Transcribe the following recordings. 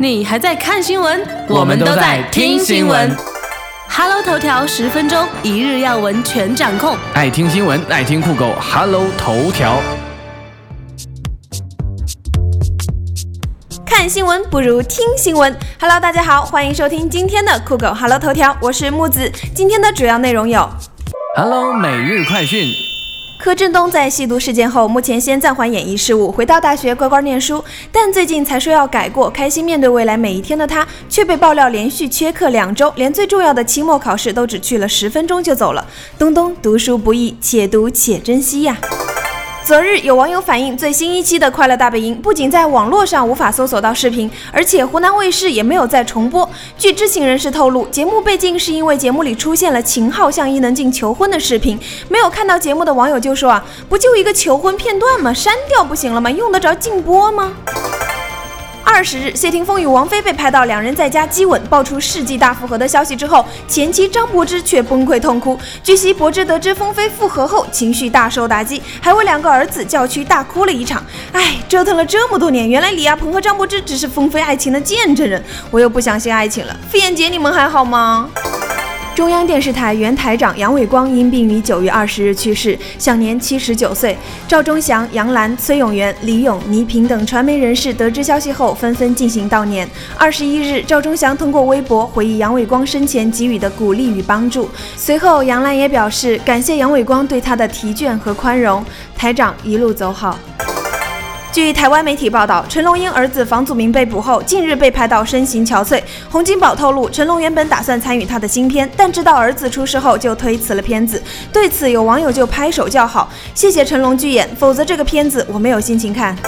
你还在看新闻？我们都在听新闻。Hello 头条十分钟，一日要闻全掌控。爱听新闻，爱听酷狗，Hello 头条。看新闻不如听新闻。Hello，大家好，欢迎收听今天的酷狗 Hello 头条，我是木子。今天的主要内容有：Hello 每日快讯。柯震东在吸毒事件后，目前先暂缓演艺事务，回到大学乖乖念书。但最近才说要改过，开心面对未来每一天的他，却被爆料连续缺课两周，连最重要的期末考试都只去了十分钟就走了。东东读书不易，且读且珍惜呀。昨日有网友反映，最新一期的《快乐大本营》不仅在网络上无法搜索到视频，而且湖南卫视也没有再重播。据知情人士透露，节目被禁是因为节目里出现了秦昊向伊能静求婚的视频。没有看到节目的网友就说啊，不就一个求婚片段吗？删掉不行了吗？用得着禁播吗？二十日，谢霆锋与王菲被拍到两人在家激吻，爆出世纪大复合的消息之后，前妻张柏芝却崩溃痛哭。据悉，柏芝得知峰菲复合后，情绪大受打击，还为两个儿子叫屈大哭了一场。唉，折腾了这么多年，原来李亚鹏和张柏芝只是峰菲爱情的见证人，我又不相信爱情了。傅艳杰，你们还好吗？中央电视台原台长杨伟光因病于九月二十日去世，享年七十九岁。赵忠祥、杨澜、崔永元、李咏、倪萍等传媒人士得知消息后，纷纷进行悼念。二十一日，赵忠祥通过微博回忆杨伟光生前给予的鼓励与帮助。随后，杨澜也表示感谢杨伟光对他的提眷和宽容。台长一路走好。据台湾媒体报道，成龙因儿子房祖名被捕后，近日被拍到身形憔悴。洪金宝透露，成龙原本打算参与他的新片，但知道儿子出事后就推辞了片子。对此，有网友就拍手叫好，谢谢成龙巨演，否则这个片子我没有心情看。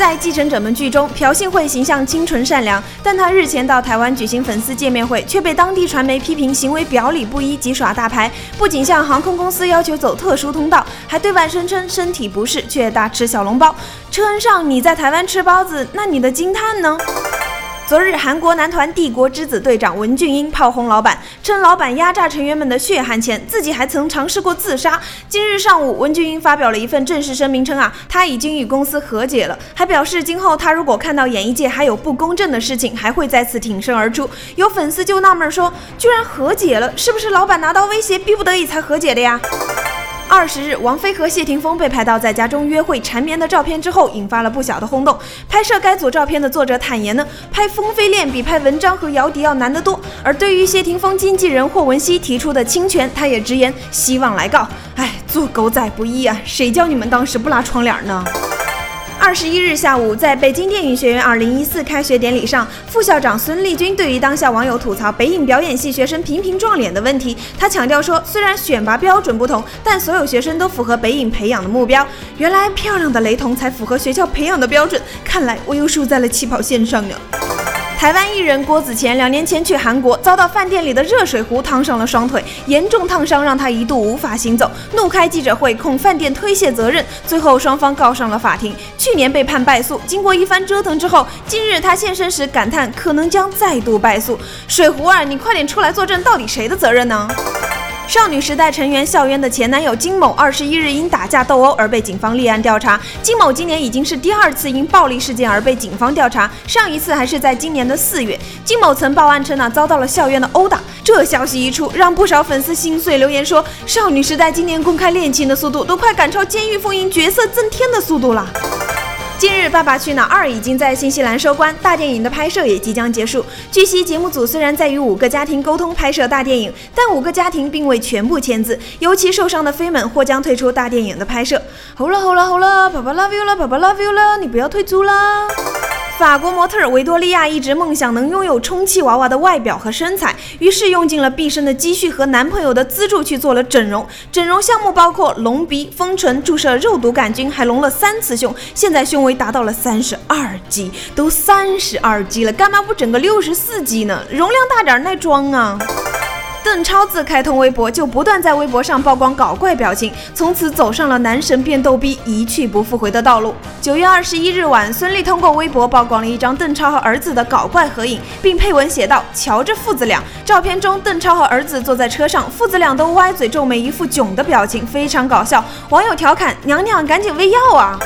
在《继承者们》剧中，朴信惠形象清纯善良，但她日前到台湾举行粉丝见面会，却被当地传媒批评行为表里不一及耍大牌。不仅向航空公司要求走特殊通道，还对外声称身体不适，却大吃小笼包。车恩上，你在台湾吃包子，那你的惊叹呢？昨日，韩国男团帝国之子队长文俊英炮轰老板，称老板压榨成员们的血汗钱，自己还曾尝试过自杀。今日上午，文俊英发表了一份正式声明，称啊，他已经与公司和解了，还表示今后他如果看到演艺界还有不公正的事情，还会再次挺身而出。有粉丝就纳闷说，居然和解了，是不是老板拿刀威胁，逼不得已才和解的呀？二十日，王菲和谢霆锋被拍到在家中约会缠绵的照片之后，引发了不小的轰动。拍摄该组照片的作者坦言呢，拍风飞恋比拍文章和姚笛要难得多。而对于谢霆锋经纪人霍汶希提出的侵权，他也直言希望来告。哎，做狗仔不易啊，谁叫你们当时不拉窗帘呢？二十一日下午，在北京电影学院二零一四开学典礼上，副校长孙立军对于当下网友吐槽北影表演系学生频频撞脸的问题，他强调说，虽然选拔标准不同，但所有学生都符合北影培养的目标。原来漂亮的雷同才符合学校培养的标准，看来我又输在了起跑线上呢。台湾艺人郭子乾两年前去韩国，遭到饭店里的热水壶烫伤了双腿，严重烫伤让他一度无法行走，怒开记者会控饭店推卸责任，最后双方告上了法庭。去年被判败诉，经过一番折腾之后，今日他现身时感叹可能将再度败诉。水壶儿，你快点出来作证，到底谁的责任呢？少女时代成员孝渊的前男友金某，二十一日因打架斗殴而被警方立案调查。金某今年已经是第二次因暴力事件而被警方调查，上一次还是在今年的四月。金某曾报案称呢遭到了孝渊的殴打。这消息一出，让不少粉丝心碎，留言说：少女时代今年公开恋情的速度都快赶超《监狱风云》角色增添的速度了。近日，《爸爸去哪儿二》已经在新西兰收官，大电影的拍摄也即将结束。据悉，节目组虽然在与五个家庭沟通拍摄大电影，但五个家庭并未全部签字，尤其受伤的飞们或将退出大电影的拍摄。好了好了好了，爸爸 love you 了，爸爸 love you 了，你不要退租了！法国模特维多利亚一直梦想能拥有充气娃娃的外表和身材，于是用尽了毕生的积蓄和男朋友的资助去做了整容。整容项目包括隆鼻、丰唇、注射肉毒杆菌，还隆了三次胸，现在胸围达到了三十二 G，都三十二 G 了，干嘛不整个六十四 G 呢？容量大点耐装啊！邓超自开通微博就不断在微博上曝光搞怪表情，从此走上了男神变逗逼一去不复回的道路。九月二十一日晚，孙俪通过微博曝光了一张邓超和儿子的搞怪合影，并配文写道：“瞧这父子俩。”照片中，邓超和儿子坐在车上，父子俩都歪嘴皱眉，一副囧的表情，非常搞笑。网友调侃：“娘娘赶紧喂药啊！”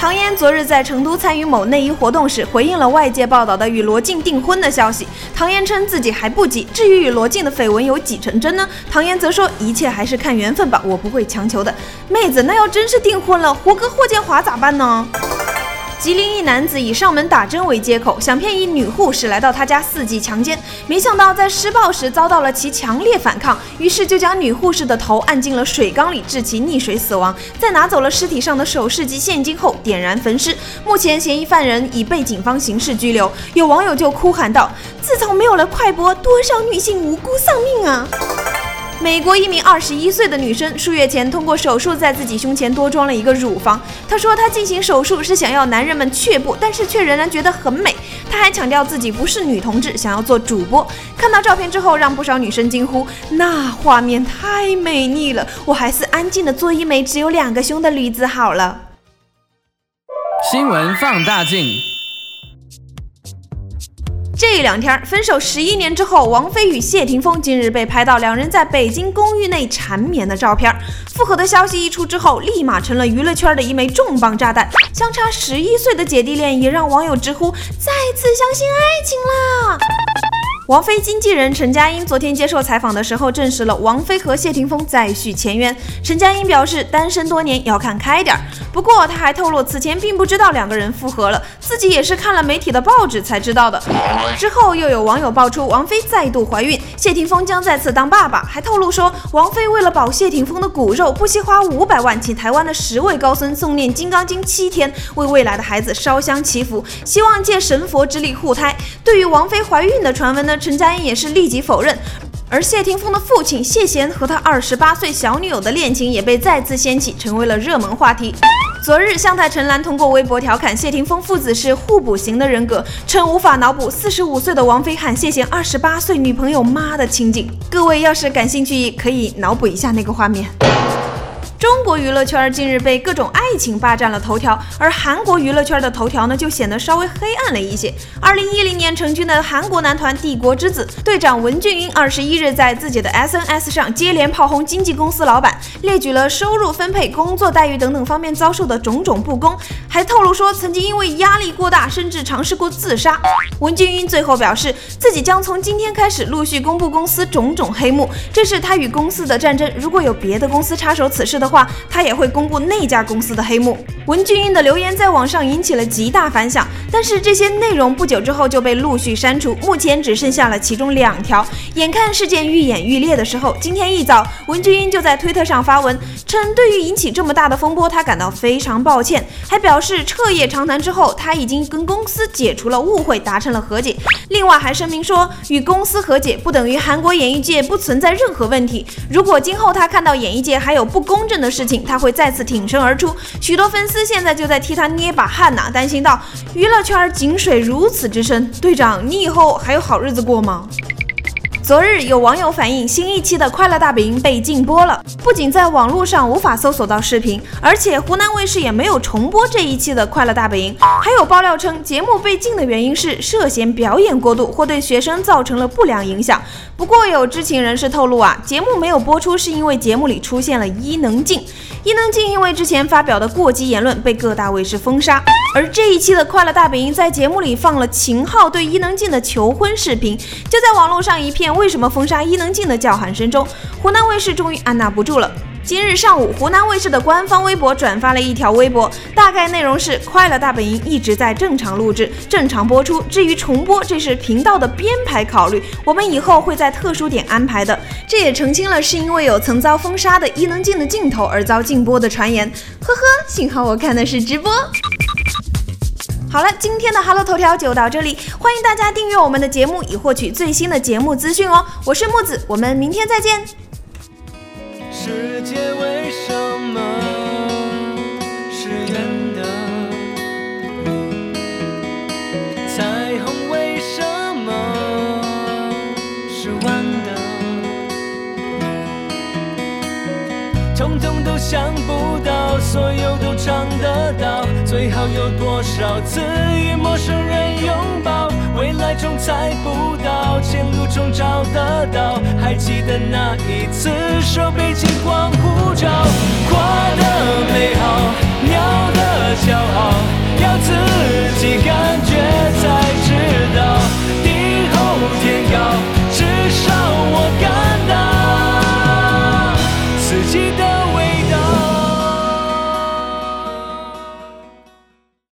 唐嫣昨日在成都参与某内衣活动时，回应了外界报道的与罗晋订婚的消息。唐嫣称自己还不急，至于与罗晋的绯闻有几成真呢？唐嫣则说一切还是看缘分吧，我不会强求的。妹子，那要真是订婚了，胡歌、霍建华咋办呢？吉林一男子以上门打针为借口，想骗一女护士来到他家伺机强奸，没想到在施暴时遭到了其强烈反抗，于是就将女护士的头按进了水缸里，致其溺水死亡。在拿走了尸体上的首饰及现金后，点燃焚尸。目前嫌疑犯人已被警方刑事拘留。有网友就哭喊道：“自从没有了快播，多少女性无辜丧命啊！”美国一名二十一岁的女生数月前通过手术在自己胸前多装了一个乳房。她说她进行手术是想要男人们却步，但是却仍然觉得很美。她还强调自己不是女同志，想要做主播。看到照片之后，让不少女生惊呼：“那画面太美丽了，我还是安静的做一枚只有两个胸的女子好了。”新闻放大镜。这两天分手十一年之后，王菲与谢霆锋今日被拍到两人在北京公寓内缠绵的照片。复合的消息一出之后，立马成了娱乐圈的一枚重磅炸弹。相差十一岁的姐弟恋也让网友直呼再次相信爱情啦！王菲经纪人陈佳音昨天接受采访的时候证实了王菲和谢霆锋再续前缘。陈佳音表示，单身多年要看开点儿。不过他还透露，此前并不知道两个人复合了，自己也是看了媒体的报纸才知道的。之后又有网友爆出王菲再度怀孕，谢霆锋将再次当爸爸，还透露说王菲为了保谢霆锋的骨肉，不惜花五百万请台湾的十位高僧诵念《金刚经》七天，为未来的孩子烧香祈福，希望借神佛之力护胎。对于王菲怀孕的传闻呢？陈佳音也是立即否认，而谢霆锋的父亲谢贤和他二十八岁小女友的恋情也被再次掀起，成为了热门话题。昨日，向太陈岚通过微博调侃谢霆锋父子是互补型的人格，称无法脑补四十五岁的王菲喊谢贤二十八岁女朋友妈的情景。各位要是感兴趣，可以脑补一下那个画面。中国娱乐圈近日被各种爱情霸占了头条，而韩国娱乐圈的头条呢就显得稍微黑暗了一些。二零一零年成军的韩国男团帝国之子队长文俊英二十一日在自己的 SNS 上接连炮轰经纪公司老板，列举了收入分配、工作待遇等等方面遭受的种种不公，还透露说曾经因为压力过大，甚至尝试过自杀。文俊英最后表示，自己将从今天开始陆续公布公司种种黑幕，这是他与公司的战争。如果有别的公司插手此事的话，他也会公布那家公司的黑幕。文俊英的留言在网上引起了极大反响，但是这些内容不久之后就被陆续删除，目前只剩下了其中两条。眼看事件愈演愈烈的时候，今天一早，文俊英就在推特上发文称，对于引起这么大的风波，他感到非常抱歉，还表示彻夜长谈之后，他已经跟公司解除了误会，达成了和解。另外还声明说，与公司和解不等于韩国演艺界不存在任何问题。如果今后他看到演艺界还有不公正的事情，他会再次挺身而出。许多粉丝现在就在替他捏把汗呐，担心到娱乐圈井水如此之深，队长，你以后还有好日子过吗？昨日有网友反映，新一期的《快乐大本营》被禁播了，不仅在网络上无法搜索到视频，而且湖南卫视也没有重播这一期的《快乐大本营》。还有爆料称，节目被禁的原因是涉嫌表演过度或对学生造成了不良影响。不过有知情人士透露啊，节目没有播出是因为节目里出现了伊能静。伊能静因为之前发表的过激言论被各大卫视封杀，而这一期的《快乐大本营》在节目里放了秦昊对伊能静的求婚视频，就在网络上一片“为什么封杀伊能静”的叫喊声中，湖南卫视终于按捺不住了。今日上午，湖南卫视的官方微博转发了一条微博，大概内容是：《快乐大本营》一直在正常录制、正常播出，至于重播，这是频道的编排考虑，我们以后会在特殊点安排的。这也澄清了是因为有曾遭封杀的伊能静的镜头而遭禁播的传言。呵呵，幸好我看的是直播。好了，今天的 Hello 头条就到这里，欢迎大家订阅我们的节目，以获取最新的节目资讯哦。我是木子，我们明天再见。世界为什么通通都想不到，所有都尝得到，最好有多少次与陌生人拥抱？未来中猜不到，前路中。找得到。还记得那一次手背金光护照，